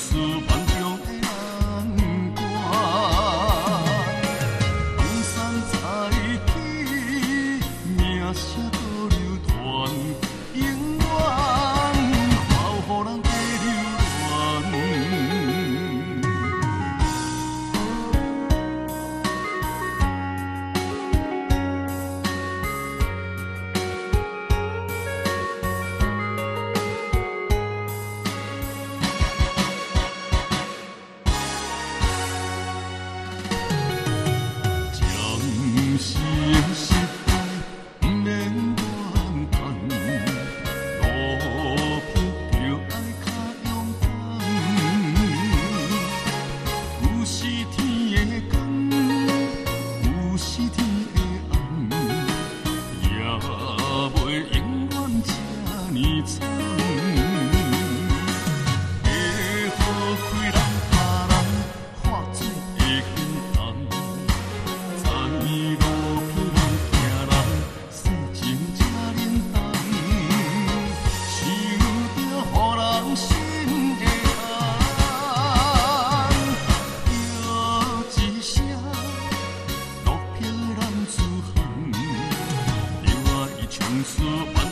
四方 tiene 生死